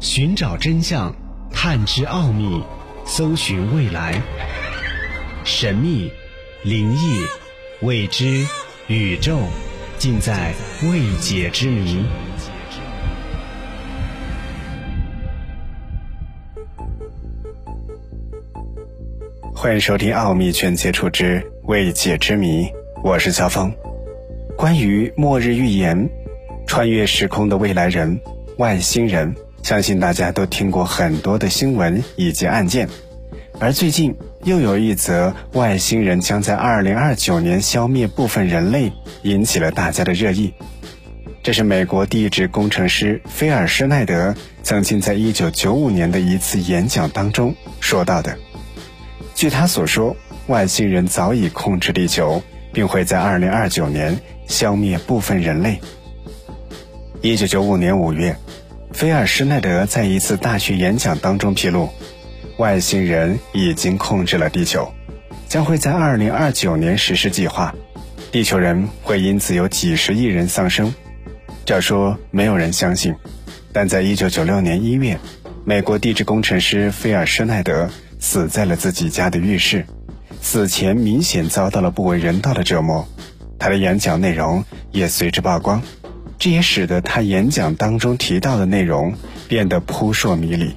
寻找真相，探知奥秘，搜寻未来。神秘、灵异、未知、宇宙，尽在未解之谜。欢迎收听《奥秘全接触之未解之谜》，我是肖峰。关于末日预言、穿越时空的未来人、外星人。相信大家都听过很多的新闻以及案件，而最近又有一则外星人将在二零二九年消灭部分人类，引起了大家的热议。这是美国地质工程师菲尔施奈德曾经在一九九五年的一次演讲当中说到的。据他所说，外星人早已控制地球，并会在二零二九年消灭部分人类。一九九五年五月。菲尔施奈德在一次大学演讲当中披露，外星人已经控制了地球，将会在二零二九年实施计划，地球人会因此有几十亿人丧生。这说没有人相信，但在一九九六年一月，美国地质工程师菲尔施奈德死在了自己家的浴室，死前明显遭到了不为人道的折磨，他的演讲内容也随之曝光。这也使得他演讲当中提到的内容变得扑朔迷离。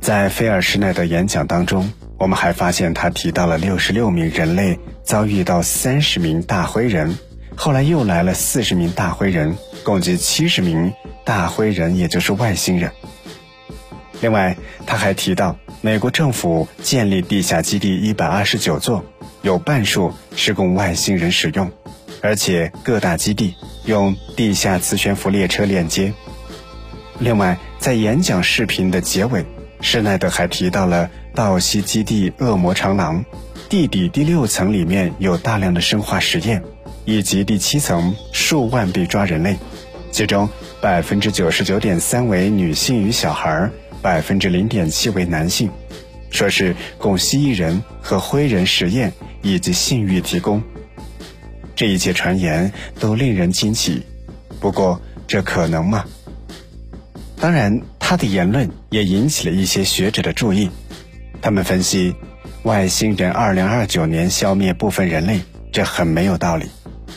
在菲尔施奈德演讲当中，我们还发现他提到了六十六名人类遭遇到三十名大灰人，后来又来了四十名大灰人，共计七十名大灰人，也就是外星人。另外，他还提到美国政府建立地下基地一百二十九座，有半数是供外星人使用。而且各大基地用地下磁悬浮列车连接。另外，在演讲视频的结尾，施耐德还提到了道西基地恶魔长廊，地底第六层里面有大量的生化实验，以及第七层数万被抓人类，其中百分之九十九点三为女性与小孩，百分之零点七为男性，说是供蜥蜴人和灰人实验以及性欲提供。这一切传言都令人惊奇，不过这可能吗？当然，他的言论也引起了一些学者的注意。他们分析，外星人二零二九年消灭部分人类，这很没有道理，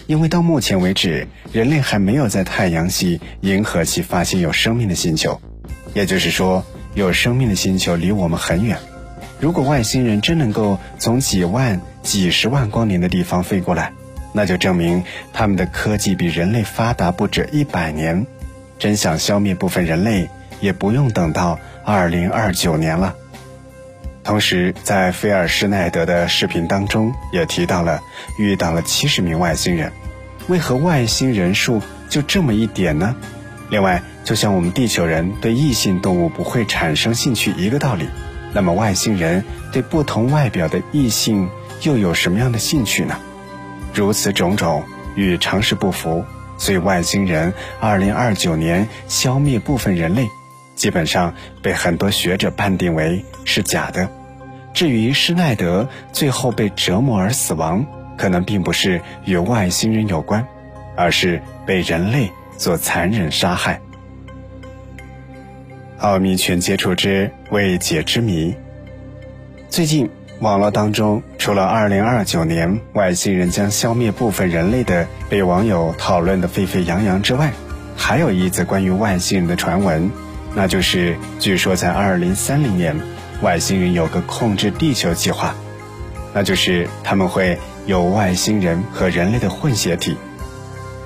因为到目前为止，人类还没有在太阳系、银河系发现有生命的星球，也就是说，有生命的星球离我们很远。如果外星人真能够从几万、几十万光年的地方飞过来，那就证明他们的科技比人类发达不止一百年，真想消灭部分人类，也不用等到二零二九年了。同时，在菲尔施奈德的视频当中也提到了遇到了七十名外星人，为何外星人数就这么一点呢？另外，就像我们地球人对异性动物不会产生兴趣一个道理，那么外星人对不同外表的异性又有什么样的兴趣呢？如此种种与常识不符，所以外星人二零二九年消灭部分人类，基本上被很多学者判定为是假的。至于施耐德最后被折磨而死亡，可能并不是与外星人有关，而是被人类所残忍杀害。奥秘全接触之未解之谜，最近。网络当中，除了2029年外星人将消灭部分人类的被网友讨论的沸沸扬扬之外，还有一则关于外星人的传闻，那就是据说在2030年，外星人有个控制地球计划，那就是他们会有外星人和人类的混血体，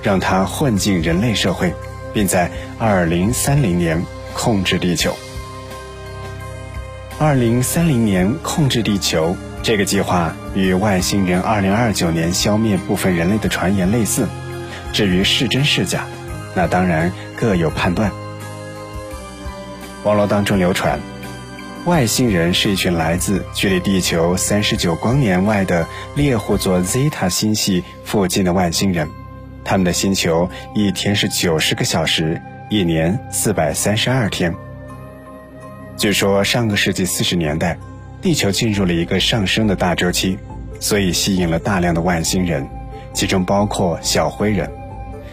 让它混进人类社会，并在2030年控制地球。二零三零年控制地球这个计划与外星人二零二九年消灭部分人类的传言类似，至于是真是假，那当然各有判断。网络当中流传，外星人是一群来自距离地球三十九光年外的猎户座 Zeta 星系附近的外星人，他们的星球一天是九十个小时，一年四百三十二天。据说上个世纪四十年代，地球进入了一个上升的大周期，所以吸引了大量的外星人，其中包括小灰人。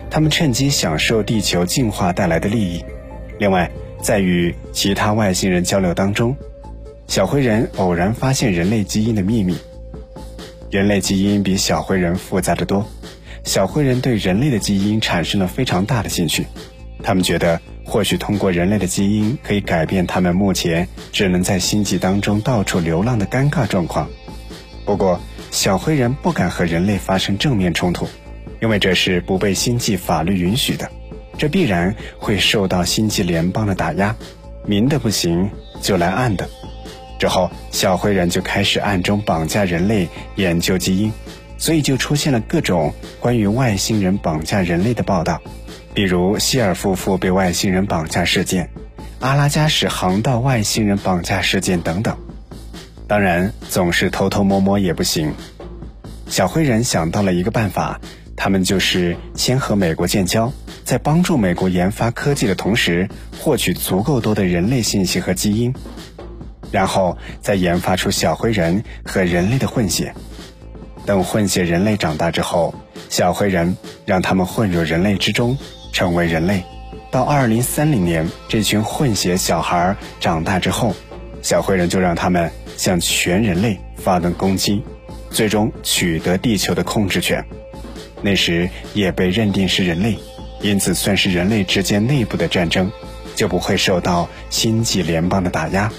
他们趁机享受地球进化带来的利益。另外，在与其他外星人交流当中，小灰人偶然发现人类基因的秘密。人类基因比小灰人复杂的多，小灰人对人类的基因产生了非常大的兴趣，他们觉得或许通过人类的基因可以改变他们目前只能在星际当中到处流浪的尴尬状况。不过，小灰人不敢和人类发生正面冲突，因为这是不被星际法律允许的。这必然会受到星际联邦的打压，明的不行就来暗的。之后，小灰人就开始暗中绑架人类，研究基因，所以就出现了各种关于外星人绑架人类的报道，比如希尔夫妇被外星人绑架事件，阿拉加史航道外星人绑架事件等等。当然，总是偷偷摸摸也不行。小灰人想到了一个办法，他们就是先和美国建交。在帮助美国研发科技的同时，获取足够多的人类信息和基因，然后再研发出小灰人和人类的混血。等混血人类长大之后，小灰人让他们混入人类之中，成为人类。到二零三零年，这群混血小孩长大之后，小灰人就让他们向全人类发动攻击，最终取得地球的控制权。那时也被认定是人类。因此，算是人类之间内部的战争，就不会受到星际联邦的打压。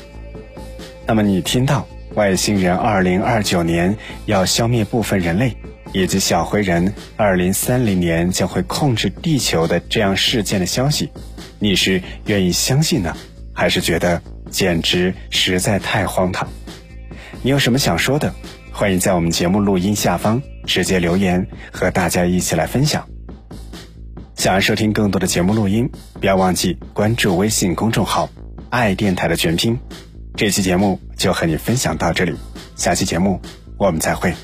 那么，你听到外星人二零二九年要消灭部分人类，以及小灰人二零三零年将会控制地球的这样事件的消息，你是愿意相信呢，还是觉得简直实在太荒唐？你有什么想说的？欢迎在我们节目录音下方直接留言，和大家一起来分享。想要收听更多的节目录音，不要忘记关注微信公众号“爱电台”的全拼。这期节目就和你分享到这里，下期节目我们再会。